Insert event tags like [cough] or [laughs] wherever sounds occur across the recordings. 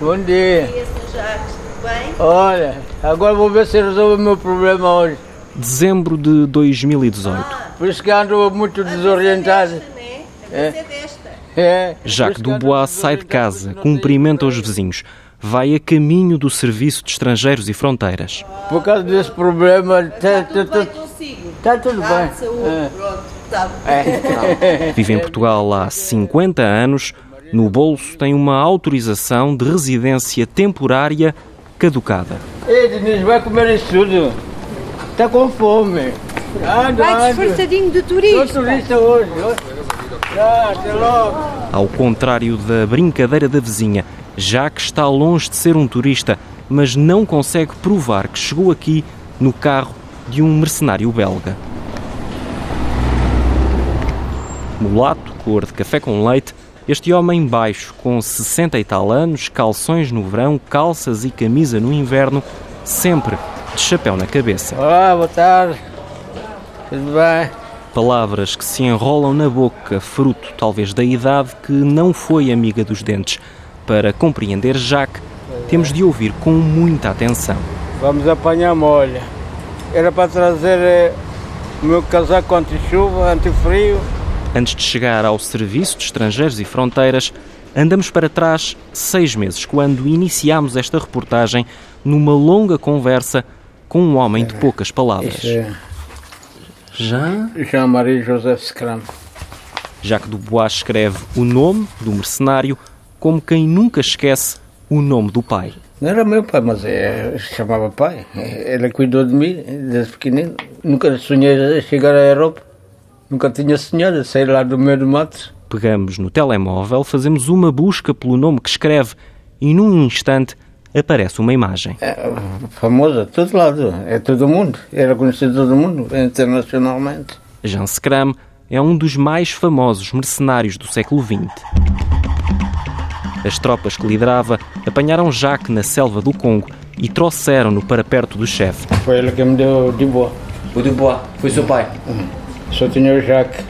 Bom dia. Dia, Sr. Jacques, tudo bem? Olha, agora vou ver se resolve o meu problema hoje. Dezembro de 2018. Por isso que ando muito desorientado. Desta, né? A É. é desta. É. Jacques Dubois sai de casa, cumprimenta os vizinhos. Vai a caminho do Serviço de Estrangeiros e Fronteiras. Por causa desse problema, está Está tudo bem consigo? tá tudo Está bem. de saúde, É. pronto. Está É. Vive em Portugal há 50 anos. No bolso tem uma autorização de residência temporária caducada. Ei, Denise, vai comer isso tudo. Está com fome. Anda, Vai disfarçadinho de Sou turista. turista hoje. Tá, até logo. Ao contrário da brincadeira da vizinha, Jacques está longe de ser um turista, mas não consegue provar que chegou aqui no carro de um mercenário belga. Mulato, cor de café com leite, este homem baixo, com 60 e tal anos, calções no verão, calças e camisa no inverno, sempre de chapéu na cabeça. Olá, boa tarde. Tudo bem? Palavras que se enrolam na boca, fruto talvez da idade que não foi amiga dos dentes. Para compreender Jacques, temos de ouvir com muita atenção. Vamos apanhar molha. Era para trazer eh, o meu casaco anti-chuva, anti-frio. Antes de chegar ao Serviço de Estrangeiros e Fronteiras, andamos para trás seis meses, quando iniciámos esta reportagem numa longa conversa com um homem de poucas palavras. É Jean? Jean-Marie Joseph Scram. Jacques Dubois escreve o nome do mercenário como quem nunca esquece o nome do pai. Não era meu pai, mas é, chamava pai. Ele cuidou de mim desde pequenino. Nunca sonhei chegar à Europa. Nunca tinha sonhado sair lá do meio do mato. Pegamos no telemóvel, fazemos uma busca pelo nome que escreve e num instante aparece uma imagem. É, famoso a todo lado. É todo mundo. Era conhecido todo mundo, internacionalmente. Jean Scram é um dos mais famosos mercenários do século XX. As tropas que liderava apanharam Jacques na selva do Congo e trouxeram-no para perto do chefe. Foi ele que me deu de boa. O Dubois, foi seu pai. Só tinha o Jacques.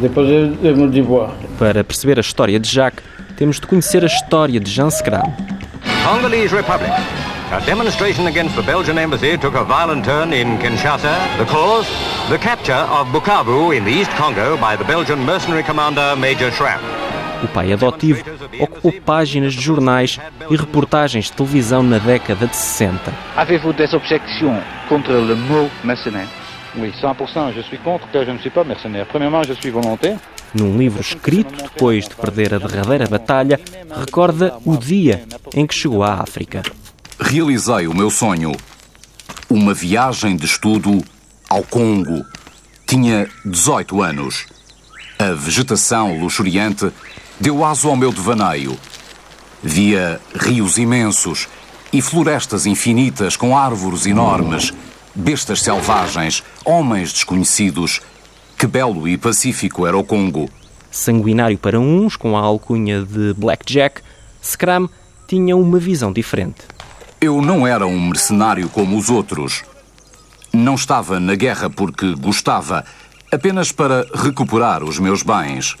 Depois eu dei-me de boa. Para perceber a história de Jacques, temos de conhecer a história de Jean Scram. Congolese Republic. A demonstration against the Belgian embassy took a violent turn in Kinshasa. The cause? The capture of Bukavu in the East Congo by the Belgian mercenary commander Major Schramm. O pai adotivo ocupou páginas de jornais e reportagens de televisão na década de 60. Avez-vous des objections contre le mot mercenaire Oui, 100%, je suis contre que je ne suis pas mercenaire. Premièrement, je suis volontaire. Num livro escrito depois de perder a derradeira batalha, recorda o dia em que chegou à África. Realizei o meu sonho. Uma viagem de estudo ao Congo. Tinha 18 anos. A vegetação luxuriante deu aso ao meu devaneio. Via rios imensos e florestas infinitas com árvores enormes, bestas selvagens, homens desconhecidos. Que belo e pacífico era o Congo. Sanguinário para uns, com a alcunha de Blackjack, Scram tinha uma visão diferente. Eu não era um mercenário como os outros. Não estava na guerra porque gostava, apenas para recuperar os meus bens.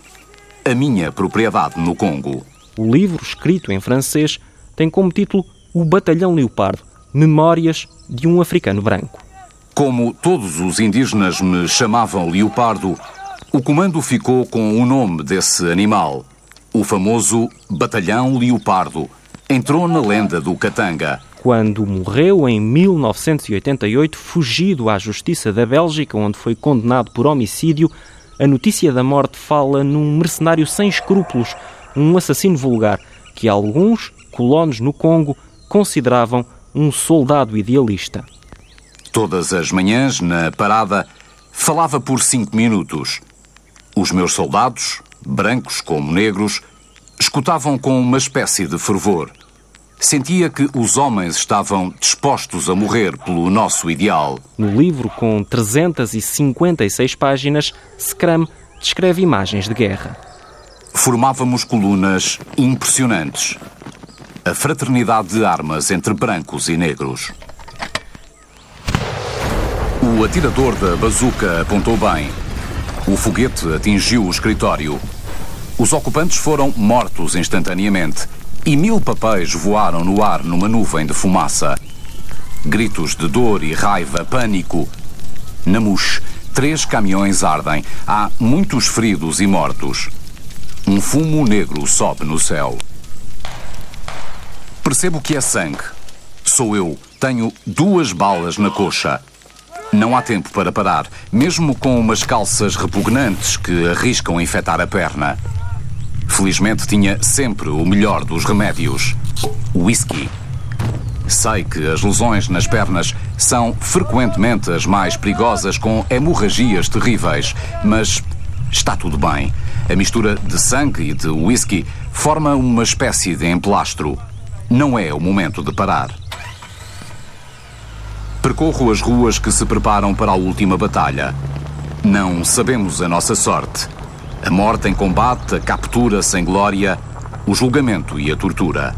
A minha propriedade no Congo. O livro, escrito em francês, tem como título O Batalhão Leopardo Memórias de um Africano Branco. Como todos os indígenas me chamavam leopardo, o comando ficou com o nome desse animal. O famoso Batalhão Leopardo entrou na lenda do Katanga. Quando morreu em 1988, fugido à justiça da Bélgica, onde foi condenado por homicídio, a notícia da morte fala num mercenário sem escrúpulos, um assassino vulgar, que alguns colonos no Congo consideravam um soldado idealista. Todas as manhãs, na parada, falava por cinco minutos. Os meus soldados, brancos como negros, escutavam com uma espécie de fervor. Sentia que os homens estavam dispostos a morrer pelo nosso ideal. No livro, com 356 páginas, Scrum descreve imagens de guerra. Formávamos colunas impressionantes. A fraternidade de armas entre brancos e negros. O atirador da bazuca apontou bem. O foguete atingiu o escritório. Os ocupantes foram mortos instantaneamente. e mil papéis voaram no ar numa nuvem de fumaça. Gritos de dor e raiva, pânico. Namush, três caminhões ardem. Há muitos feridos e mortos. Um fumo negro sobe no céu. Percebo que é sangue. Sou eu. Tenho duas balas na coxa. Não há tempo para parar, mesmo com umas calças repugnantes que arriscam infectar a perna. Felizmente tinha sempre o melhor dos remédios: whisky. Sei que as lesões nas pernas são frequentemente as mais perigosas, com hemorragias terríveis, mas está tudo bem. A mistura de sangue e de whisky forma uma espécie de emplastro. Não é o momento de parar. Percorro as ruas que se preparam para a última batalha. Não sabemos a nossa sorte. A morte em combate, a captura sem glória, o julgamento e a tortura.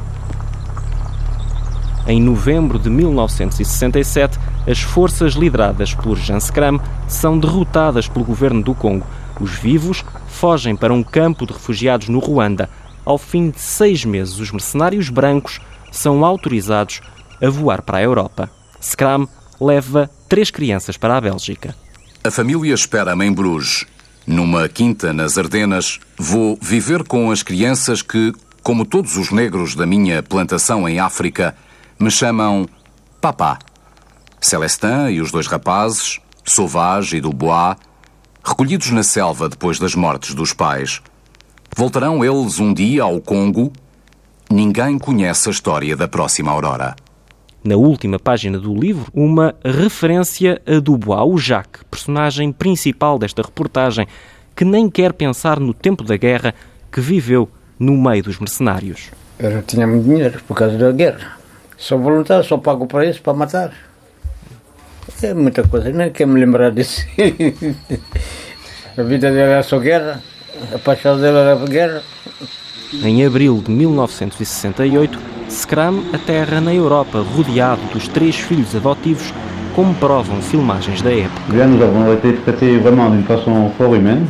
Em novembro de 1967, as forças lideradas por Jan Skram são derrotadas pelo governo do Congo. Os vivos fogem para um campo de refugiados no Ruanda. Ao fim de seis meses, os mercenários brancos são autorizados a voar para a Europa. Skram leva três crianças para a Bélgica. A família espera-me em Bruges. Numa quinta nas Ardenas, vou viver com as crianças que, como todos os negros da minha plantação em África, me chamam Papá. Celestin e os dois rapazes, Sauvage e Dubois, recolhidos na selva depois das mortes dos pais. Voltarão eles um dia ao Congo? Ninguém conhece a história da próxima aurora. Na última página do livro, uma referência a Dubois, o Jacques, personagem principal desta reportagem, que nem quer pensar no tempo da guerra que viveu no meio dos mercenários. Eu não tinha muito dinheiro por causa da guerra. Sou voluntário, só pago para isso, para matar. É muita coisa, nem quero me lembrar disso. [laughs] a vida dele era só guerra, a paixão dele era guerra. Em abril de 1968, Scrum aterra na Europa, rodeado dos três filhos adotivos, como provam filmagens da época.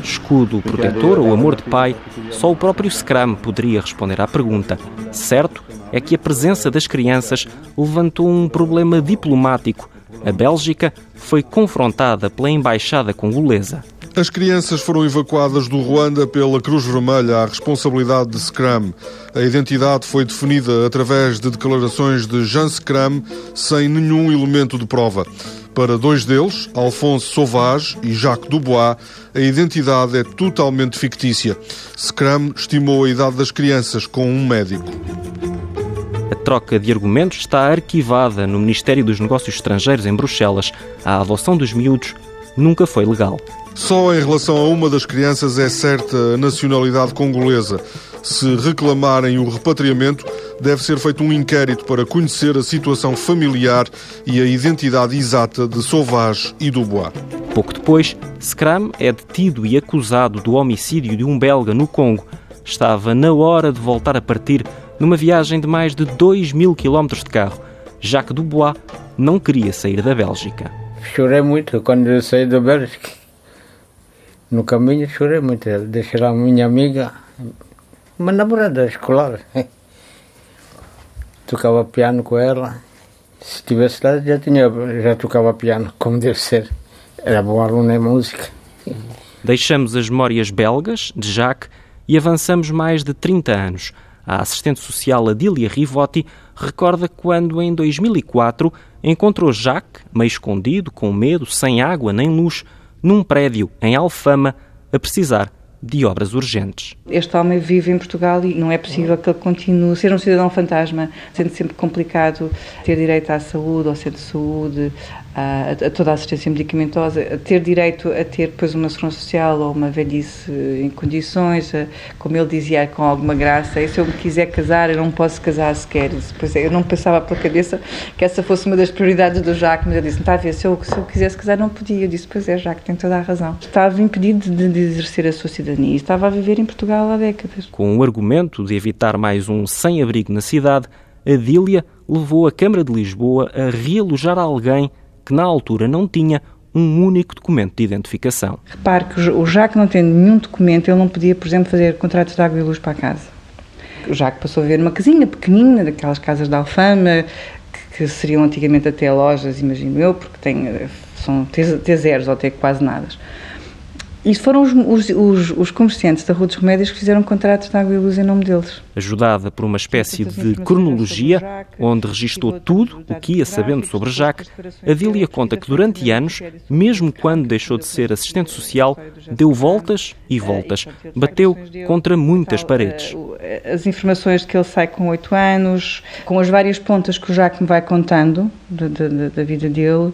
Escudo protetor ou amor de pai, só o próprio Scrum poderia responder à pergunta. Certo é que a presença das crianças levantou um problema diplomático. A Bélgica foi confrontada pela embaixada congolesa. As crianças foram evacuadas do Ruanda pela Cruz Vermelha à responsabilidade de Scrum. A identidade foi definida através de declarações de Jean Scrum sem nenhum elemento de prova. Para dois deles, Alphonse Sauvage e Jacques Dubois, a identidade é totalmente fictícia. Scrum estimou a idade das crianças com um médico. A troca de argumentos está arquivada no Ministério dos Negócios Estrangeiros em Bruxelas. A adoção dos miúdos nunca foi legal. Só em relação a uma das crianças é certa a nacionalidade congolesa. Se reclamarem o repatriamento, deve ser feito um inquérito para conhecer a situação familiar e a identidade exata de Sauvage e Dubois. Pouco depois, Scram é detido e acusado do homicídio de um belga no Congo. Estava na hora de voltar a partir numa viagem de mais de 2 mil quilómetros de carro. Jacques Dubois não queria sair da Bélgica. Chorei muito quando eu saí da Bélgica. No caminho chorei muito. Deixei lá a minha amiga, uma namorada escolar. [laughs] Tocava piano com ela. Se estivesse lá, já, tinha, já tocava piano, como deve ser. Era bom aluno em música. Deixamos as memórias belgas, de Jacques, e avançamos mais de 30 anos. A assistente social Adília Rivotti recorda quando, em 2004, encontrou Jacques, meio escondido, com medo, sem água nem luz, num prédio em Alfama, a precisar de obras urgentes. Este homem vive em Portugal e não é possível que ele continue a ser um cidadão fantasma, sendo sempre complicado ter direito à saúde, ao centro de saúde, a, a, toda a assistência medicamentosa, a ter direito a ter depois uma segurança social ou uma velhice em condições, a, como ele dizia com alguma graça, e se eu me quiser casar, eu não posso casar sequer. Pois é, eu não pensava pela cabeça que essa fosse uma das prioridades do Jacques, mas eu disse, está a ver, se eu, se eu quisesse casar não podia. Eu disse, pois é, Jacques, tem toda a razão. Estava impedido de, de exercer a sua cidadania e estava a viver em Portugal há décadas. Com o argumento de evitar mais um sem-abrigo na cidade, a Dília levou a Câmara de Lisboa a realojar alguém que na altura não tinha um único documento de identificação. Repare que o Jacques não tendo nenhum documento, ele não podia, por exemplo, fazer contratos de água e luz para a casa. O Jacques passou a ver numa casinha pequenina, daquelas casas de alfama, que, que seriam antigamente até lojas, imagino eu, porque tem, são T0 ou até quase nada. Isso foram os, os, os, os, comerciantes da Rua dos Remédios que fizeram contratos de água e luz em nome deles. Ajudada por uma espécie de cronologia, onde registou tudo o que ia sabendo sobre Jacques, a Dília conta que durante anos, mesmo quando deixou de ser assistente social, deu voltas e voltas. Bateu contra muitas paredes. As informações de que ele sai com oito anos, com as várias pontas que o Jacques me vai contando da, da, da vida dele,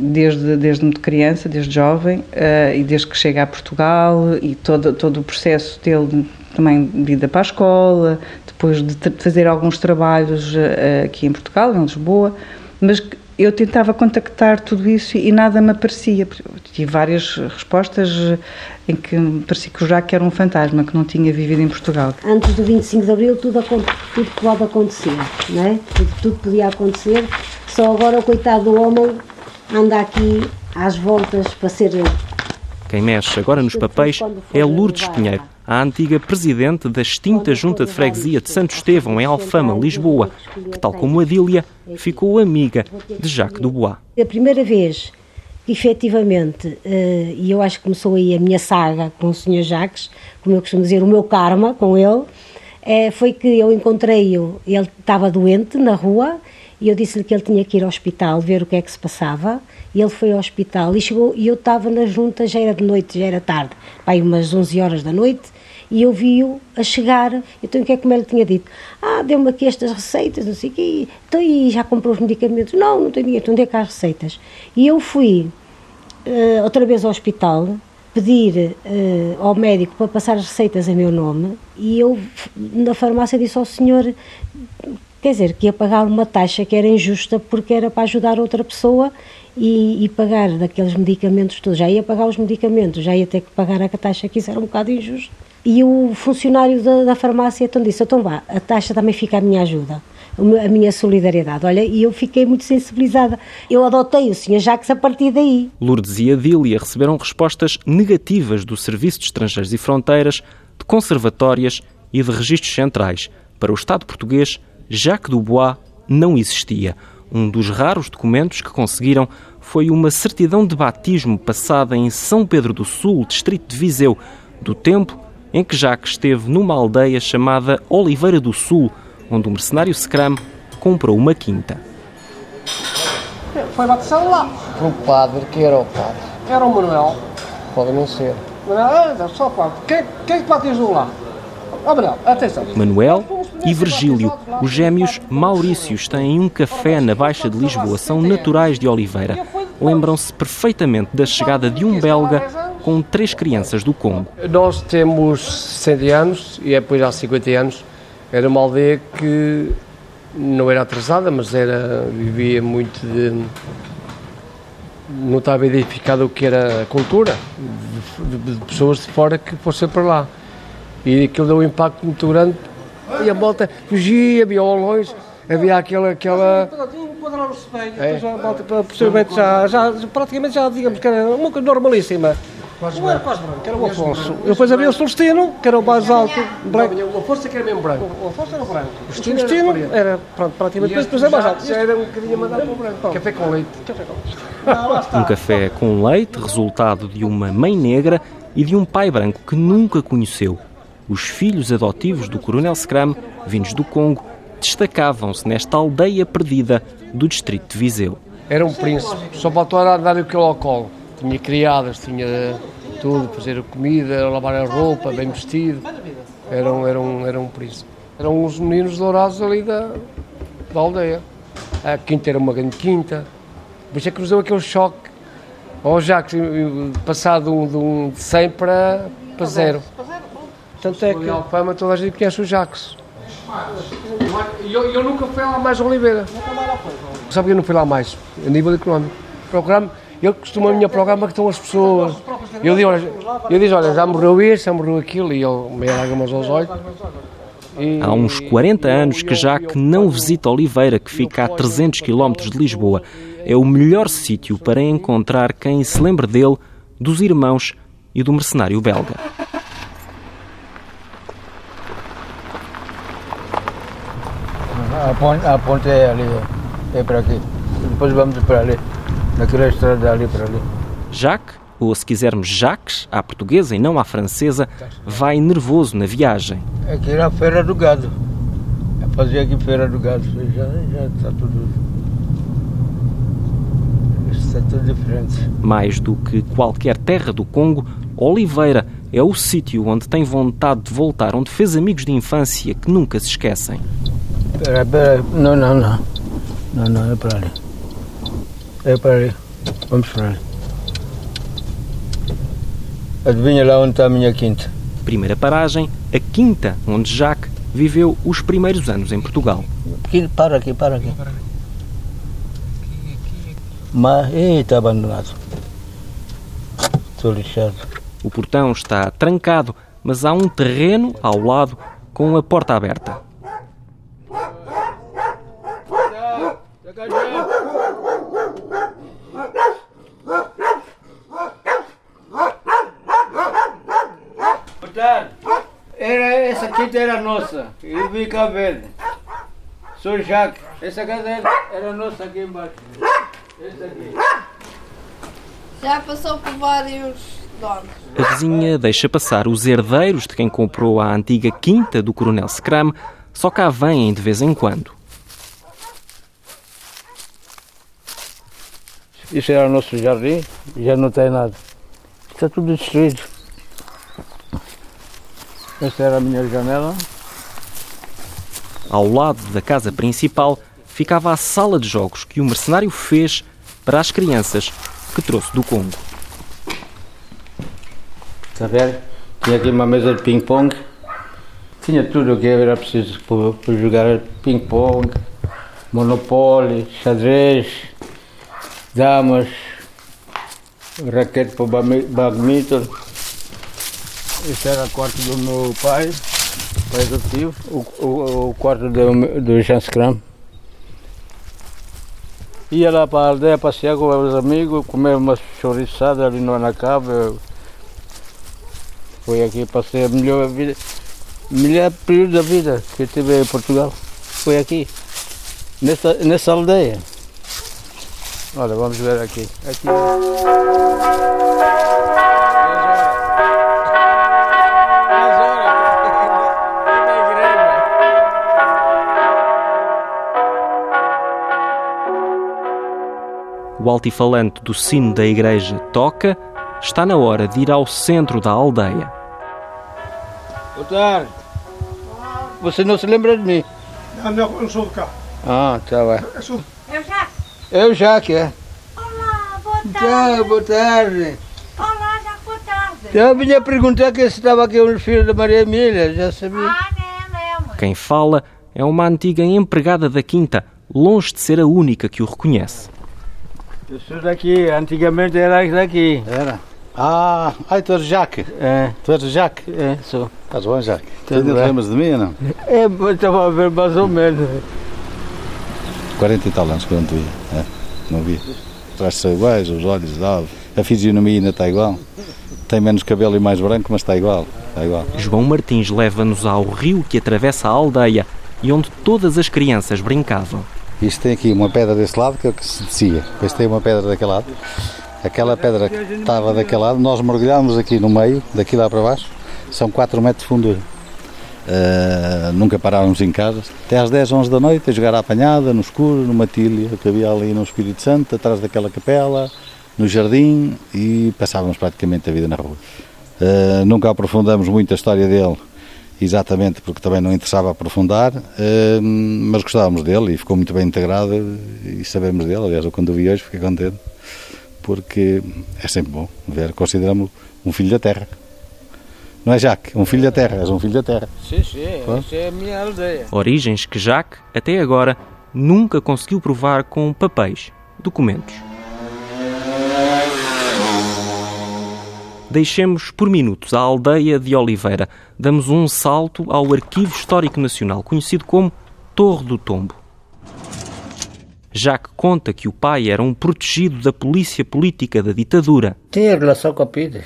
desde, desde muito criança, desde jovem, uh, e desde que chega a Portugal e todo, todo o processo dele também de ida para a escola, depois de fazer alguns trabalhos uh, aqui em Portugal, em Lisboa, mas eu tentava contactar tudo isso e nada me aparecia. Tive várias respostas eh, em que parecia que o Jacques era um fantasma, que não tinha vivido em Portugal. Antes do 25 de Abril tudo, tudo pode acontecer, não é? Tudo, tudo podia acontecer, só agora o coitado do homem anda aqui às voltas para ser quem mexe agora nos papéis é Lourdes Pinheiro, a antiga presidente da extinta Junta de Freguesia de Santo Estevão, em Alfama, Lisboa, que, tal como a Dília, ficou amiga de Jacques Dubois. A primeira vez efetivamente, eh, e eu acho que começou aí a minha saga com o Sr. Jacques, como eu costumo dizer, o meu karma com ele, eh, foi que eu encontrei-o, ele estava doente na rua, e eu disse-lhe que ele tinha que ir ao hospital ver o que é que se passava, e ele foi ao hospital e chegou, e eu estava na junta, já era de noite, já era tarde, pai umas 11 horas da noite, e eu vi-o a chegar, então o que é que ele tinha dito? Ah, deu-me aqui estas receitas, não sei o quê, então e já comprou os medicamentos? Não, não tenho dinheiro, então onde é que há as receitas? E eu fui uh, outra vez ao hospital, pedir uh, ao médico para passar as receitas em meu nome, e eu na farmácia disse ao senhor quer dizer, que ia pagar uma taxa que era injusta porque era para ajudar outra pessoa e, e, pagar daqueles medicamentos todos. Já ia pagar os medicamentos, já ia ter que pagar a taxa, que isso era um bocado injusto. E o funcionário da, da farmácia então disse: então vá, a taxa também fica a minha ajuda, a minha solidariedade. Olha, e eu fiquei muito sensibilizada. Eu adotei o Sr. Jacques a partir daí. Lourdes e Adília receberam respostas negativas do Serviço de Estrangeiros e Fronteiras, de conservatórias e de registros centrais. Para o Estado português, Jacques Dubois não existia. Um dos raros documentos que conseguiram foi uma certidão de batismo passada em São Pedro do Sul, distrito de Viseu, do tempo em que Jacques esteve numa aldeia chamada Oliveira do Sul, onde o mercenário Scram comprou uma quinta. Foi batizado lá. Por um padre, que era o padre? Era o Manuel. Pode não ser. Manuel, é só padre. Quem, quem batizou lá? Oh, Manuel, atenção. Manuel e Virgílio, os gêmeos Maurícios, têm um café na Baixa de Lisboa, são naturais de Oliveira. Lembram-se perfeitamente da chegada de um belga com três crianças do Congo. Nós temos 60 anos e é depois há 50 anos. Era uma aldeia que não era atrasada, mas era vivia muito de não estava identificado o que era a cultura de, de, de pessoas de fora que fossem para lá e aquilo deu um impacto muito grande e a volta fugia, havia olões, havia aquela. aquela... É. Já, possivelmente já, já, praticamente já digamos que era uma coisa normalíssima. Quase não era quase branco, era o Afonso. Depois havia o Celestino, que era o mais alto, branco. O Afonso que era mesmo branco. O Afonso era branco. O Celestino era, era pronto, praticamente depois é mais alto. Já era um bocadinho mandado para o branco. Café com leite. Café com leite. Um café com leite, resultado de uma mãe negra e de um pai branco que nunca conheceu. Os filhos adotivos do Coronel Scram, vindos do Congo, destacavam-se nesta aldeia perdida do distrito de Viseu. Era um príncipe, só faltou a dar aquilo ao colo. Tinha criadas, tinha tudo, fazer a comida, lavar a roupa, bem vestido. Era um, era um, era um príncipe. Eram os meninos dourados ali da, da aldeia. A quinta era uma grande quinta. Isso é que nos deu aquele choque. Ou já que passado de, um, de 100 para, para zero. Tanto é que. Alfama, toda a gente conhece o Jacques. E eu, eu, nunca fui lá mais a Oliveira. Sabe que eu não fui lá mais, a nível económico. Programa, ele costuma a minha programa que estão as pessoas. Eu digo, olha, eu digo, olha já morreu isso, já morreu aquilo, e ele meia lágrimas aos olhos. E... Há uns 40 anos que Jacques não visita Oliveira, que fica a 300 km de Lisboa. É o melhor sítio para encontrar quem se lembre dele, dos irmãos e do mercenário belga. A ponte, a ponte é ali, é para aqui. Depois vamos para ali, naquela estrada ali para ali. Jacques, ou se quisermos Jacques, à portuguesa e não à francesa, vai nervoso na viagem. Aqui era a feira do gado. Eu fazia aqui feira do gado. Já, já está tudo. Está tudo diferente. Mais do que qualquer terra do Congo, Oliveira é o sítio onde tem vontade de voltar, onde fez amigos de infância que nunca se esquecem. Espera, espera. Não, não, não. Não, não, é para ali. É para ali. Vamos para ali. Adivinha lá onde está a minha quinta? Primeira paragem, a quinta, onde Jacques viveu os primeiros anos em Portugal. Aqui, para aqui, para aqui. Mas, está abandonado. Estou lixado. O portão está trancado, mas há um terreno ao lado com a porta aberta. Era, essa quinta era nossa. Eu vim cá ver. Sou Jacques. Essa casa era, era nossa aqui embaixo. Essa aqui. Já passou por vários donos. A vizinha deixa passar os herdeiros de quem comprou a antiga quinta do Coronel Scram, só cá vêm de vez em quando. Isso era o nosso jardim, já não tem nada. Está tudo destruído. Esta era a minha janela. Ao lado da casa principal ficava a sala de jogos que o mercenário fez para as crianças que trouxe do Congo. Está a ver? Tinha aqui uma mesa de ping-pong. Tinha tudo o que era preciso para, jogar ping-pong, monopólio, xadrez, damas, raquete para badminton. Este era o quarto do meu pai, pai adotivo. O, o, o quarto do, do Jean Scrum. Ia lá para a aldeia passear com os amigos, comer uma chouriçada ali no Anacaba. Foi aqui, passei a melhor vida, melhor período da vida que tive em Portugal. Foi aqui, nessa, nessa aldeia. Olha, vamos ver aqui. aqui. O altifalante do sino da igreja toca. Está na hora de ir ao centro da aldeia. Boa tarde. Você não se lembra de mim? Não, não, eu sou de cá. Ah, tá bem. Eu sou... Eu já. É o Jaque, é. Olá, boa Tchau, boa tarde. Olá, já boa tarde. Eu vinha perguntar que se estava aqui um filho da Maria Emília, já sabia. Ah, não, não. Quem fala é uma antiga empregada da quinta, longe de ser a única que o reconhece. Eu sou daqui, antigamente era daqui. Era? Ah, ai, tu és Jaque. É. Tu és Jaque? É, sou. Estás bem, Jaque? Tu ainda lembras de mim ou não? É, mas estava a ver mais ou menos. 40 e tal anos que eu não te via. É, não via. Os traços são iguais, os olhos, a fisionomia ainda está igual. Tem menos cabelo e mais branco, mas está igual. Está igual. João Martins leva-nos ao rio que atravessa a aldeia e onde todas as crianças brincavam. Isto tem aqui uma pedra desse lado que é que se descia. Depois tem uma pedra daquele lado. Aquela pedra que estava daquele lado, nós mergulhámos aqui no meio, daqui lá para baixo, são 4 metros de fundura. Uh, nunca parávamos em casa. Até às 10, 11 da noite, a jogar à apanhada, no escuro, numa tilha que havia ali no Espírito Santo, atrás daquela capela, no jardim e passávamos praticamente a vida na rua. Uh, nunca aprofundamos muito a história dele, exatamente porque também não interessava aprofundar, uh, mas gostávamos dele e ficou muito bem integrado e sabemos dele. Aliás, eu quando o vi hoje fiquei contente, porque é sempre bom ver, consideramos um filho da terra. Não é Jaque? Um filho da terra, és um filho da terra. Sim, sim, essa é a minha aldeia. Origens que Jacques, até agora, nunca conseguiu provar com papéis, documentos. Deixemos por minutos a aldeia de Oliveira. Damos um salto ao Arquivo Histórico Nacional, conhecido como Torre do Tombo. Jacques conta que o pai era um protegido da polícia política da ditadura. Tinha relação com a PIDE.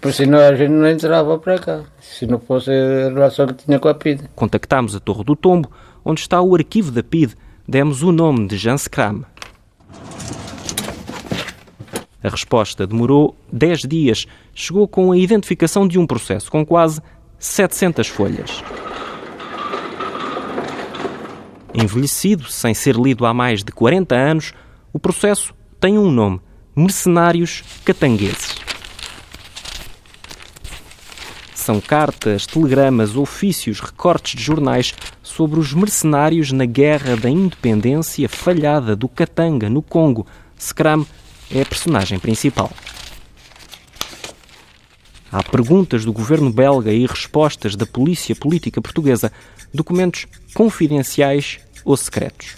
Por senão a gente não entrava para cá. Se não fosse a relação que tinha com a PIDE. Contactámos a Torre do Tombo, onde está o arquivo da PID, demos o nome de Jan Skram. A resposta demorou 10 dias. Chegou com a identificação de um processo com quase 700 folhas. Envelhecido, sem ser lido há mais de 40 anos, o processo tem um nome: Mercenários Catangueses. São cartas, telegramas, ofícios, recortes de jornais sobre os mercenários na guerra da independência falhada do Katanga, no Congo. Scram é a personagem principal. Há perguntas do governo belga e respostas da polícia política portuguesa, documentos confidenciais ou secretos.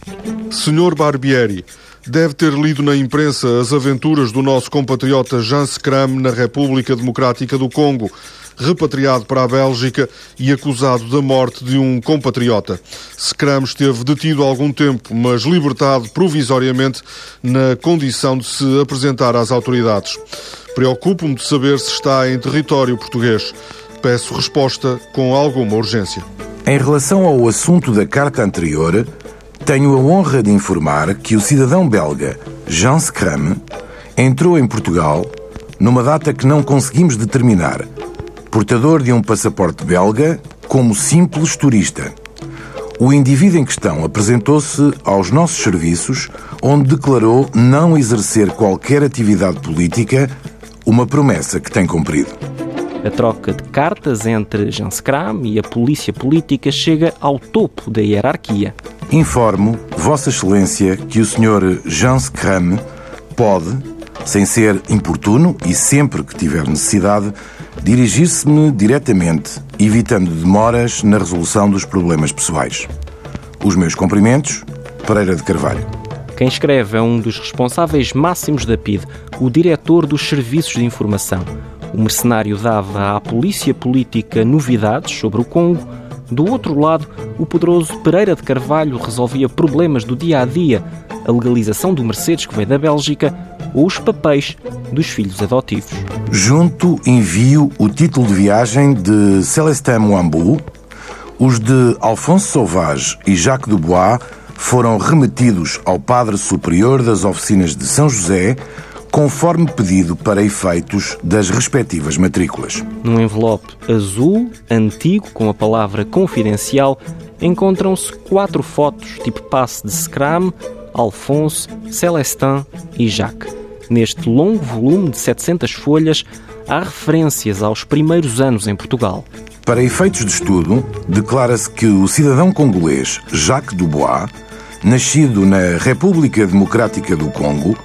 Senhor Barbieri, deve ter lido na imprensa as aventuras do nosso compatriota Jean Scram na República Democrática do Congo, repatriado para a Bélgica e acusado da morte de um compatriota. Scram esteve detido algum tempo, mas libertado provisoriamente na condição de se apresentar às autoridades. Preocupo-me de saber se está em território português. Peço resposta com alguma urgência. Em relação ao assunto da carta anterior, tenho a honra de informar que o cidadão belga Jean Scram entrou em Portugal numa data que não conseguimos determinar, portador de um passaporte belga como simples turista. O indivíduo em questão apresentou-se aos nossos serviços, onde declarou não exercer qualquer atividade política, uma promessa que tem cumprido. A troca de cartas entre Jean Scram e a polícia política chega ao topo da hierarquia. Informo Vossa Excelência que o Sr. Jean Scram pode, sem ser importuno e sempre que tiver necessidade, dirigir-se-me diretamente, evitando demoras na resolução dos problemas pessoais. Os meus cumprimentos, Pereira de Carvalho. Quem escreve é um dos responsáveis máximos da PID, o diretor dos serviços de informação. O mercenário dava à polícia política novidades sobre o Congo. Do outro lado, o poderoso Pereira de Carvalho resolvia problemas do dia a dia, a legalização do Mercedes que veio da Bélgica ou os papéis dos filhos adotivos. Junto envio o título de viagem de Celestin Moambou. Os de Alphonse Sauvage e Jacques Dubois foram remetidos ao Padre Superior das Oficinas de São José, conforme pedido para efeitos das respectivas matrículas. Num envelope azul, antigo, com a palavra confidencial, encontram-se quatro fotos tipo passe de Scram, Alphonse, Celestin e Jacques. Neste longo volume de 700 folhas, há referências aos primeiros anos em Portugal. Para efeitos de estudo, declara-se que o cidadão congolês Jacques Dubois, nascido na República Democrática do Congo,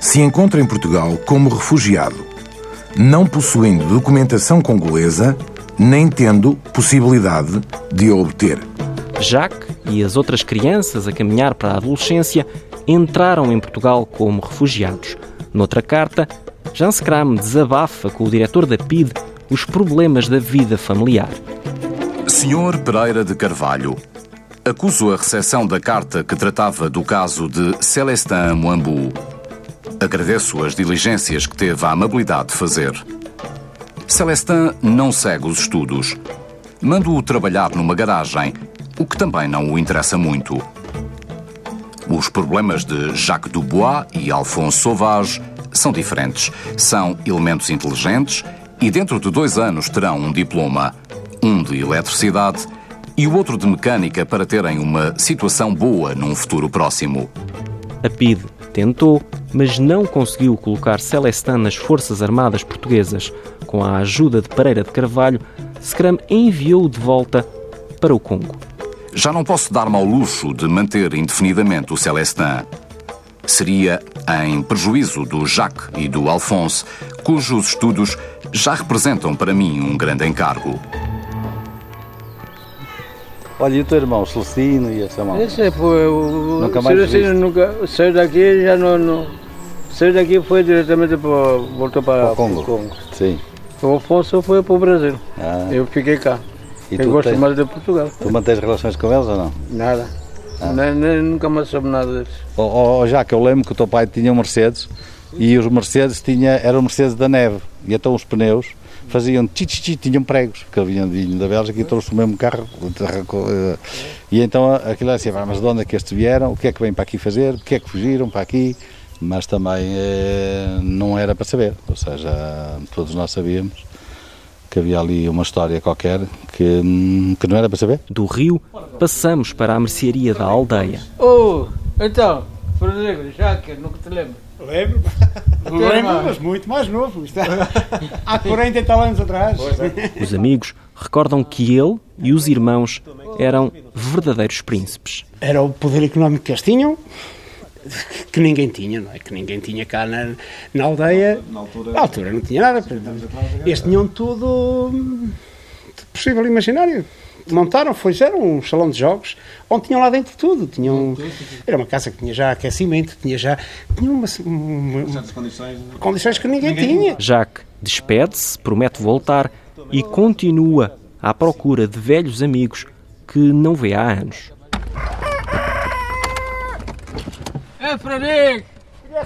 se encontra em Portugal como refugiado, não possuindo documentação congolesa, nem tendo possibilidade de a obter. Jacques e as outras crianças a caminhar para a adolescência entraram em Portugal como refugiados. Noutra carta, Jean Scram desabafa com o diretor da PID os problemas da vida familiar. Senhor Pereira de Carvalho, acuso a recepção da carta que tratava do caso de Celestin Moambou. Agradeço as diligências que teve a amabilidade de fazer. Celestin não segue os estudos. Mando-o trabalhar numa garagem, o que também não o interessa muito. Os problemas de Jacques Dubois e Alphonse Sauvage são diferentes. São elementos inteligentes e dentro de dois anos terão um diploma, um de eletricidade e o outro de mecânica para terem uma situação boa num futuro próximo. A PID tentou, mas não conseguiu colocar Celestin nas Forças Armadas Portuguesas. Com a ajuda de Pereira de Carvalho, Scram enviou-o de volta para o Congo. Já não posso dar-me ao luxo de manter indefinidamente o Celestin. Seria em prejuízo do Jacques e do Alphonse, cujos estudos já representam para mim um grande encargo. Olha, e o teu irmão, Celestino e essa malta? Esse foi o. Nunca mais Celestino nunca saiu daqui já não, não. Saiu daqui e foi diretamente para. voltou para o Congo. Congo. Sim. O Afonso foi para o Brasil. Ah. Eu fiquei cá. E Eu gosto tens- mais de Portugal. Tu mantens relações com eles ou não? Nada. Ah. Nem, nem- nunca mais soube nada deles. Oh, oh, já que eu lembro que o teu pai tinha um Mercedes e os Mercedes tinha, era o Mercedes da neve e então os pneus faziam tchi, tchi, tchi, tinham pregos, porque ele vinha, vinha da Bélgica e trouxe o mesmo carro. eh, E então aquilo era assim, "Ah, mas de onde é que estes vieram? O que é que vêm para aqui fazer? O que é que fugiram para aqui? Mas também eh, não era para saber, ou seja, todos nós sabíamos que havia ali uma história qualquer que, hum, que não era para saber. Do rio, passamos para a mercearia da aldeia. Oh, então, Frederico, já que nunca te lembro. Lembro. Lembro, mas muito mais novo. Isto é- Há 40 e tal anos atrás. Os amigos recordam que ele e os irmãos eram verdadeiros príncipes. Era o poder económico que eles tinham, que ninguém tinha, não é? Que ninguém tinha cá na, na aldeia. Na altura. não tinha nada. Eles tinham tudo hum, possível e imaginário. Montaram, fizeram um salão de jogos onde tinham lá dentro tudo. Tinham, era uma casa que tinha já aquecimento, tinha já. Tinha uma, uma, condições que ninguém tinha. Jacques despede-se, promete voltar e continua à procura de velhos amigos que não vê há anos. É, Frederico! Não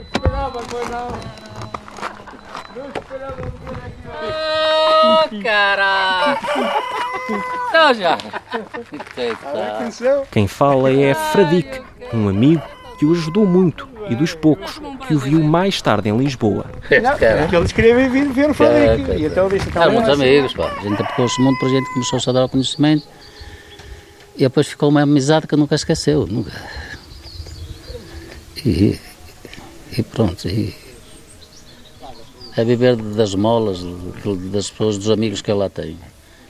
esperava, pois não. Não esperava ver aqui. Oh, cara! Então já. Quem fala é Fradique, um amigo que o ajudou muito e dos poucos que o viu mais tarde em Lisboa. Não, porque eles queriam vir ver o Frederico. E então disse: Eram muitos amigos, pá. A gente aplicou-se muito para a gente começou-se a dar o conhecimento. E depois ficou uma amizade que nunca esqueceu. Nunca. E, e pronto. E, é viver das molas das pessoas, dos amigos que lá tem.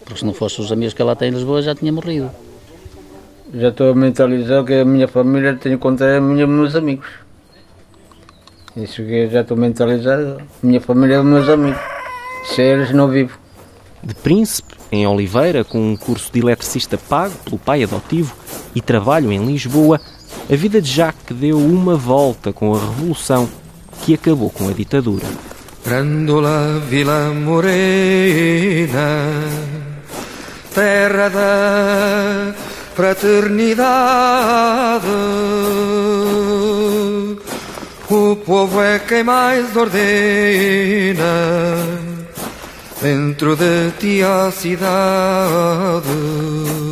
Porque se não fossem os amigos que lá tem em Lisboa, já tinha morrido. Já estou a mentalizar que a minha família tem que contar a minha, meus amigos. Isso que eu já estou a mentalizar, minha família é os meus amigos. Sem eles não vivo. De príncipe, em Oliveira, com um curso de eletricista pago pelo pai adotivo e trabalho em Lisboa, a vida de Jacques deu uma volta com a revolução que acabou com a ditadura. Grandola Vila Morena, terra da fraternidade. O povo é quem mais ordena dentro de ti a cidade.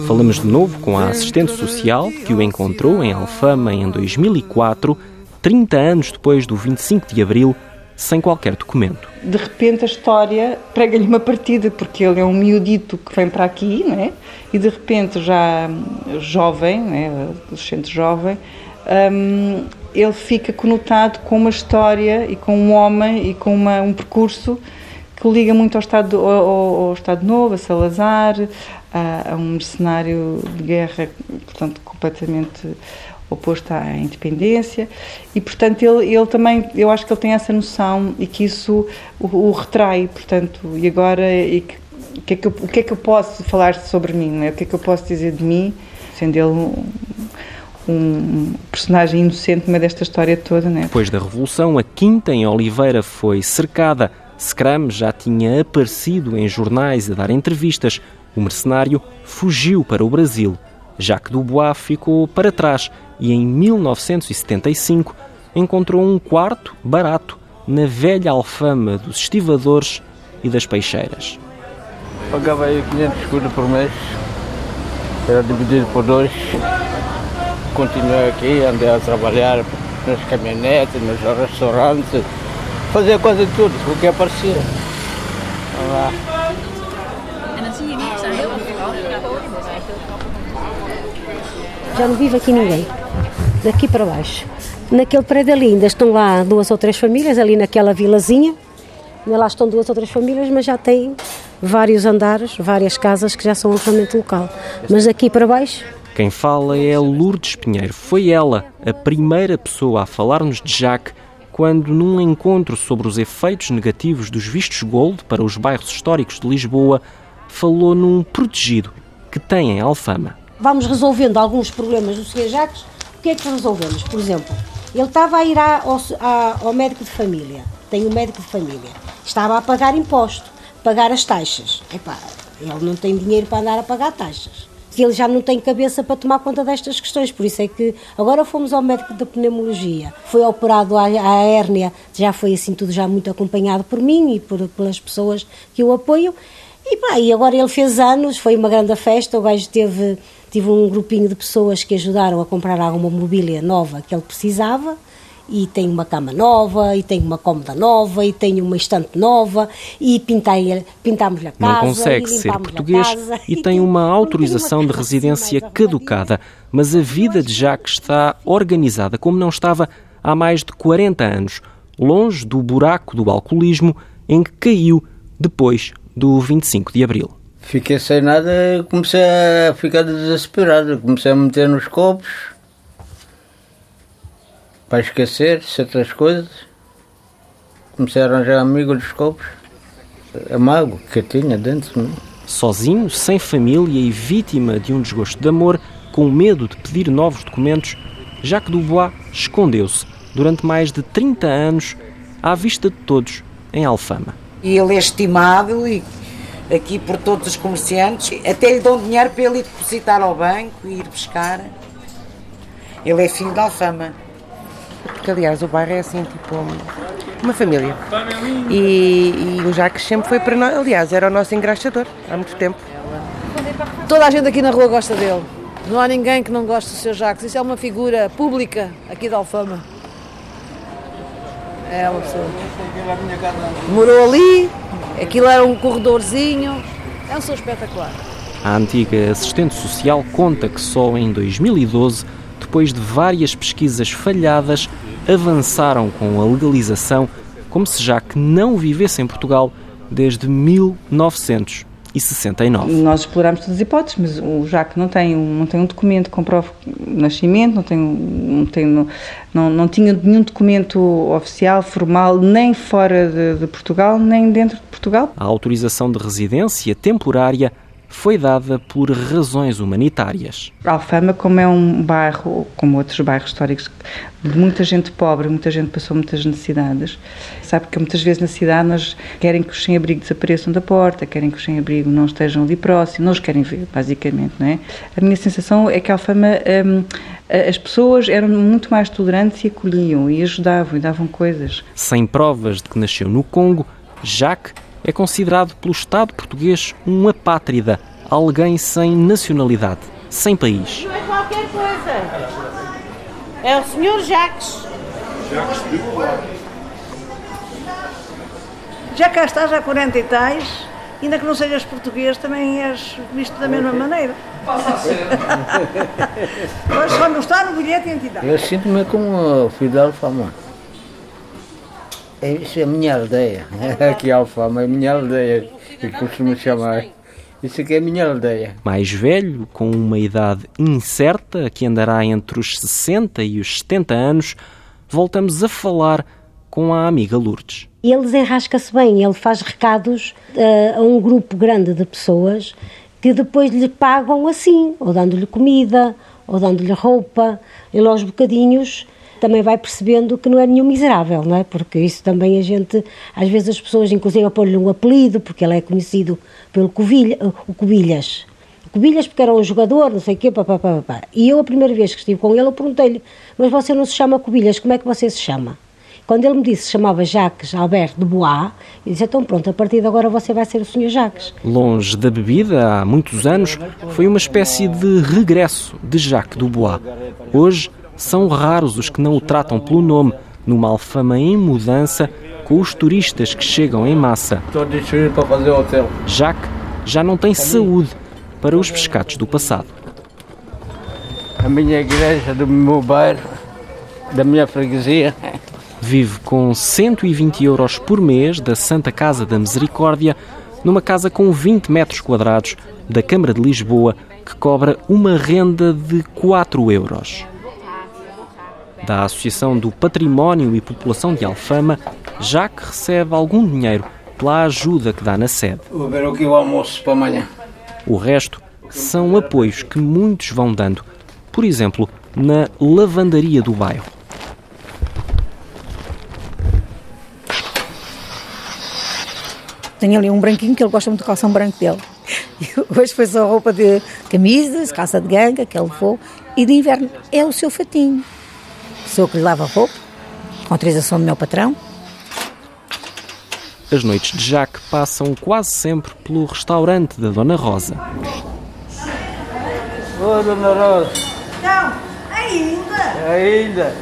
Falamos de novo com a assistente social que o encontrou em Alfama em 2004, 30 anos depois do 25 de abril, sem qualquer documento. de repente a história prega-lhe uma partida, porque ele é um miudito que vem para aqui, não é? E de repente já hum, jovem, não é? adolescente jovem, hum, ele fica conotado com uma história e com um homem e com uma, um percurso que liga muito ao Estado, ao, ao- Estado Novo, a Salazar, a, a um mercenário de guerra, portanto, completamente oposto à independência e portanto ele, ele também eu acho que ele tem essa noção e que isso o, o retrai portanto e agora e que, que é que eu, o que é que eu posso falar sobre mim é? o que é que eu posso dizer de mim sendo ele um, um personagem inocente no meio desta história toda não é? Depois da Revolução, a quinta em Oliveira foi cercada. Scrum já tinha aparecido em jornais a dar entrevistas. O mercenário fugiu para o Brasil. Jacques Dubois ficou para trás e em 1975 encontrou um quarto barato na velha alfama dos estivadores e das peixeiras. Pagava aí 500 escudos por mês. Era dividido por dois. Continuei aqui, andei a trabalhar nas caminhonetes, nos restaurantes. Fazia quase tudo, o que aparecia. Vamos lá. Já não vive aqui ninguém. Daqui para baixo. Naquele prédio ali ainda estão lá duas ou três famílias, ali naquela vilazinha. Ainda lá estão duas ou três famílias, mas já tem vários andares, várias casas que já são alojamento local. Mas daqui para baixo, Quem fala é Lourdes Pinheiro. Foi ela a primeira pessoa a falar-nos de Jacques quando, num encontro sobre os efeitos negativos dos vistos gold para os bairros históricos de Lisboa, falou num protegido que tem em Alfama. vamos resolvendo alguns problemas do Sr. Jacques. O que é que resolvemos? Por exemplo, ele estava a ir ao, ao médico de família. Tem um médico de família. Estava a pagar imposto, pagar as taxas. Epá, ele não tem dinheiro para andar a pagar taxas. Que ele já não tem cabeça para tomar conta destas questões. Por isso é que agora fomos ao médico da pneumologia. Foi operado à, à hérnia, já foi assim tudo já muito acompanhado por mim e por, pelas pessoas que o apoiam. E, pá, e agora ele fez anos, foi uma grande festa, o gajo teve, tive um grupinho de pessoas que ajudaram a comprar alguma mobília nova que ele precisava e tem uma cama nova, e tem uma cômoda nova, e tem uma estante nova, e pintei, pintámos-lhe a casa. Não consegue ser português casa, e [laughs] tem uma autorização de residência caducada, mas a vida de Jacques está organizada como não estava há mais de 40 anos, longe do buraco do alcoolismo em que caiu depois do 25 de abril. Fiquei sem nada, comecei a ficar desesperado, comecei a meter nos copos para esquecer certas coisas. Comecei a arranjar amigos dos copos, a mago que eu tinha dentro. Não? Sozinho, sem família e vítima de um desgosto de amor, com medo de pedir novos documentos, Jacques Dubois escondeu-se durante mais de 30 anos à vista de todos em Alfama. E ele é estimado e aqui por todos os comerciantes, até lhe dão dinheiro para ele ir depositar ao banco e ir buscar. Ele é filho de Alfama. Porque, aliás, o bairro é assim, tipo, uma família. E, e o Jacques sempre foi para nós, aliás, era o nosso engraxador há muito tempo. Toda a gente aqui na rua gosta dele. Não há ninguém que não goste do seu Jacques. Isso é uma figura pública aqui de Alfama. É uma pessoa. Morou ali, aquilo era um corredorzinho. É um senhor espetacular. A antiga assistente social conta que só em 2012 depois de várias pesquisas falhadas, avançaram com a legalização, como se já que não vivesse em Portugal desde 1969. Nós exploramos todas as hipóteses, mas o Jacques não tem, um, não tem um documento que comprove nascimento, não, tem, não, tem, não, não, não tinha nenhum documento oficial, formal, nem fora de, de Portugal, nem dentro de Portugal. A autorização de residência temporária foi dada por razões humanitárias. Alfama, como é um bairro, como outros bairros históricos, de muita gente pobre, muita gente passou muitas necessidades, sabe que muitas vezes na cidade nós querem que os sem-abrigo desapareçam da porta, querem que os sem-abrigo não estejam ali próximos, não os querem ver, basicamente, não é? A minha sensação é que Alfama, hum, as pessoas eram muito mais tolerantes e acolhiam e ajudavam e davam coisas. Sem provas de que nasceu no Congo, Jacques é considerado pelo Estado português um apátrida, alguém sem nacionalidade, sem país. Não é qualquer coisa. É o Sr. Jacques. Jacques de Já cá estás há 40 e tais, ainda que não sejas português, também és visto da mesma maneira. Passa a ser. Mas só não está no bilhete de identidade. Eu sinto-me como o Fidel Fama. Isso é a minha aldeia. [laughs] Aqui é Alfama, é a minha aldeia, que costumo chamar. Isso aqui é a minha aldeia. Mais velho, com uma idade incerta, que andará entre os 60 e os 70 anos, voltamos a falar com a amiga Lourdes. Ele desenrasca-se bem, ele faz recados uh, a um grupo grande de pessoas que depois lhe pagam assim, ou dando-lhe comida, ou dando-lhe roupa, e aos bocadinhos também vai percebendo que não é nenhum miserável, não é? Porque isso também a gente, às vezes as pessoas inclusive pôr-lhe um apelido, porque ele é conhecido pelo Covilha, o Covilhas. Covilhas porque era um jogador, não sei o quê, pá, pá, pá, pá. E eu a primeira vez que estive com ele, eu perguntei-lhe, mas você não se chama Covilhas, como é que você se chama? Quando ele me disse que se chamava Jacques Albert de Bois, eu disse, então pronto, a partir de agora você vai ser o Sr. Jacques. Longe da bebida, há muitos anos, foi uma espécie de regresso de Jacques Dubois. Hoje, são raros os que não o tratam pelo nome, numa alfama em mudança, com os turistas que chegam em massa. Jacques já não tem saúde para os pescados do passado. A minha igreja do meu bairro, da minha freguesia. Vive com 120 euros por mês da Santa Casa da Misericórdia, numa casa com 20 metros quadrados da Câmara de Lisboa, que cobra uma renda de 4 euros da Associação do Património e População de Alfama, já que recebe algum dinheiro pela ajuda que dá na sede. Vou ver o que o almoço para amanhã. O resto são apoios que muitos vão dando, por exemplo, na lavandaria do bairro. Tenho ali um branquinho que ele gosta muito do calção branco dele. [laughs] E hoje foi só roupa de camisas, calça de ganga que ele levou. E de inverno é o seu fatinho. Sou eu que lhe lava a roupa, com autorização do meu patrão. As noites de Jacques passam quase sempre pelo restaurante da Dona Rosa. Ô, dona Rosa. Não, ainda. Ainda.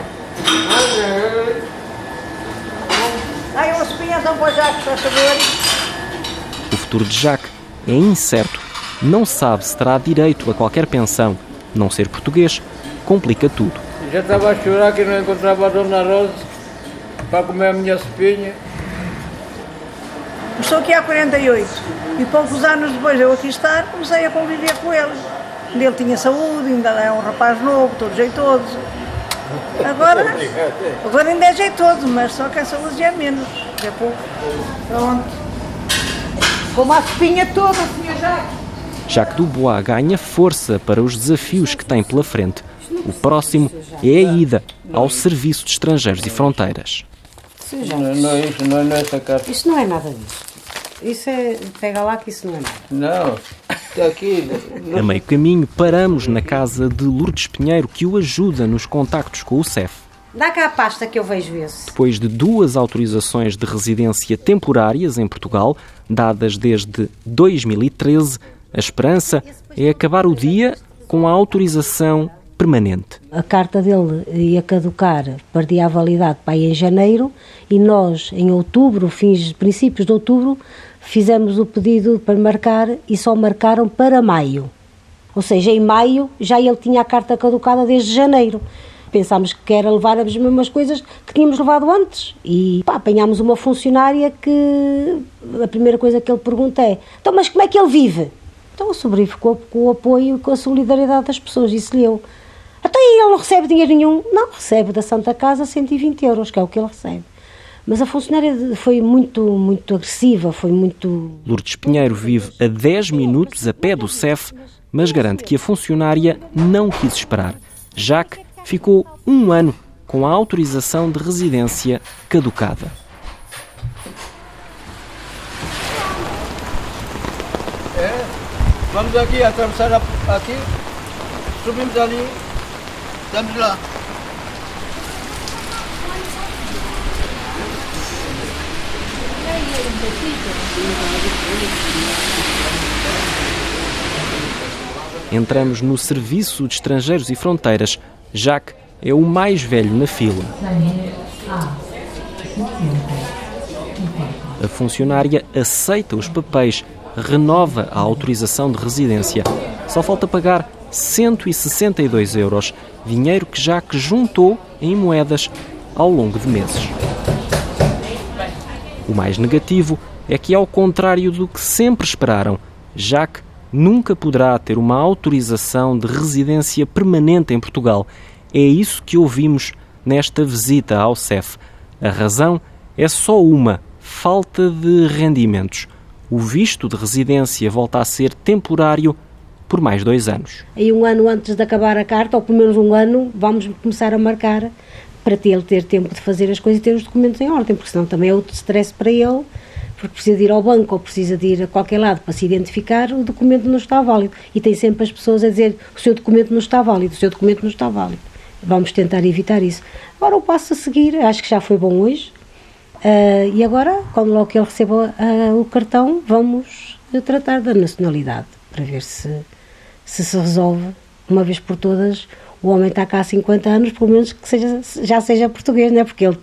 Aí uma espinhação para o Jacques, faz favor. O futuro de Jacques é incerto. Não sabe se terá direito a qualquer pensão. Não ser português complica tudo. Já estava a chorar que não encontrava a dona Rosa para comer a minha espinha. Estou aqui há 48 e poucos anos depois de eu aqui estar, comecei a conviver com ele. Ele tinha saúde, ainda é um rapaz novo, todo jeitoso. Agora, [laughs] agora ainda é jeitoso, mas só que a saúde é menos, é pouco. Pronto. Como a espinha toda, senhor Jacques. Jacques Dubois ganha força para os desafios que tem pela frente. O próximo é a ida ao Serviço de Estrangeiros e Fronteiras. Não, não é isso, não é. Isso não é nada disso. Isso é. Pega lá que isso não é nada. Não, está aqui. A meio caminho, paramos na casa de Lourdes Pinheiro, que o ajuda nos contactos com o CEF. Dá cá a pasta que eu vejo esse. Depois de duas autorizações de residência temporárias em Portugal, dadas desde 2013, a esperança é acabar o dia com a autorização permanente. A carta dele ia caducar, perdia a validade para em janeiro e nós, em outubro, fins, princípios de outubro, fizemos o pedido para marcar e só marcaram para maio. Ou seja, em maio já ele tinha a carta caducada desde janeiro. Pensámos que era levar as mesmas coisas que tínhamos levado antes. E pá, apanhámos uma funcionária que a primeira coisa que ele pergunta é: então, mas como é que ele vive? Então sobrinho ficou com o apoio e com a solidariedade das pessoas, disse-lhe eu. Então e ele não recebe dinheiro nenhum? Não, recebe da Santa Casa 120 euros, que é o que ele recebe. Mas a funcionária foi muito, muito agressiva, foi muito... Lourdes Pinheiro vive a 10 minutos a pé do CEF, mas garante que a funcionária não quis esperar. Jacques ficou um ano com a autorização de residência caducada. É, vamos aqui atravessar aqui, subimos ali, estamos lá. Entramos no Serviço de Estrangeiros e Fronteiras. Jacques é o mais velho na fila. A funcionária aceita os papéis, renova a autorização de residência. Só falta pagar 162 euros, dinheiro que Jacques juntou em moedas ao longo de meses. O mais negativo é que, ao contrário do que sempre esperaram, Jacques nunca poderá ter uma autorização de residência permanente em Portugal. É isso que ouvimos nesta visita ao CEF. A razão é só uma: falta de rendimentos. O visto de residência volta a ser temporário por mais dois anos. Aí um ano antes de acabar a carta, ou pelo menos um ano, vamos começar a marcar para ele ter tempo de fazer as coisas e ter os documentos em ordem, porque senão também é outro stress para ele, porque precisa de ir ao banco ou precisa de ir a qualquer lado para se identificar, o documento não está válido. E tem sempre as pessoas a dizer o seu documento não está válido, o seu documento não está válido. Vamos tentar evitar isso. Agora o passo a seguir, acho que já foi bom hoje, ah, e agora, quando logo que ele receba ah, o cartão, vamos tratar da nacionalidade, para ver se se se resolve, uma vez por todas, o homem está cá há 50 anos, pelo menos que seja, já seja português, não é? Porque ele,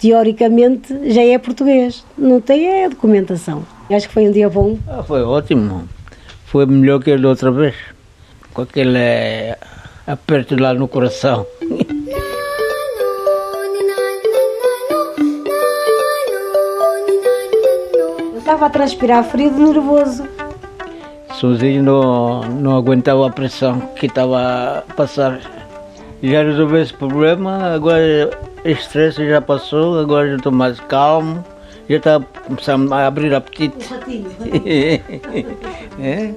teoricamente, já é português. Não tem é a documentação. Acho que foi um dia bom. Ah, foi ótimo. Foi melhor que a da outra vez. Com aquele eh, aperto lá no coração. [laughs] Eu estava a transpirar frio de nervoso. Sozinho não, não aguentava a pressão que estava a passar. Já resolvi esse problema, agora o estresse já passou, agora já estou mais calmo, já está começando a abrir apetite. [laughs] é?